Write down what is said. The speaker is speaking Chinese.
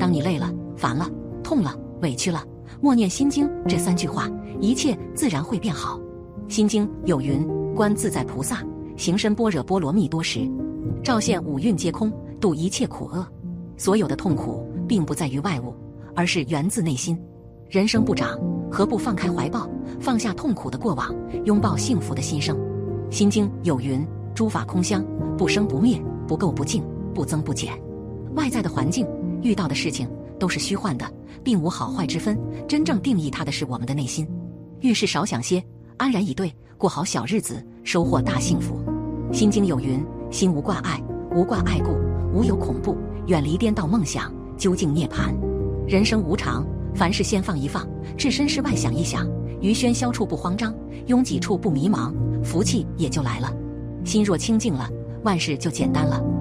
当你累了、烦了、痛了、委屈了，默念心经这三句话，一切自然会变好。心经有云：观自在菩萨行深般若波罗蜜多时，照现五蕴皆空，度一切苦厄。所有的痛苦并不在于外物，而是源自内心。人生不长，何不放开怀抱，放下痛苦的过往，拥抱幸福的新生？心经有云：诸法空相，不生不灭，不垢不净，不增不减。外在的环境。遇到的事情都是虚幻的，并无好坏之分。真正定义它的是我们的内心。遇事少想些，安然以对，过好小日子，收获大幸福。心经有云：心无挂碍，无挂碍故，无有恐怖。远离颠倒梦想，究竟涅槃。人生无常，凡事先放一放，置身事外想一想，于喧嚣处不慌张，拥挤处不迷茫，福气也就来了。心若清净了，万事就简单了。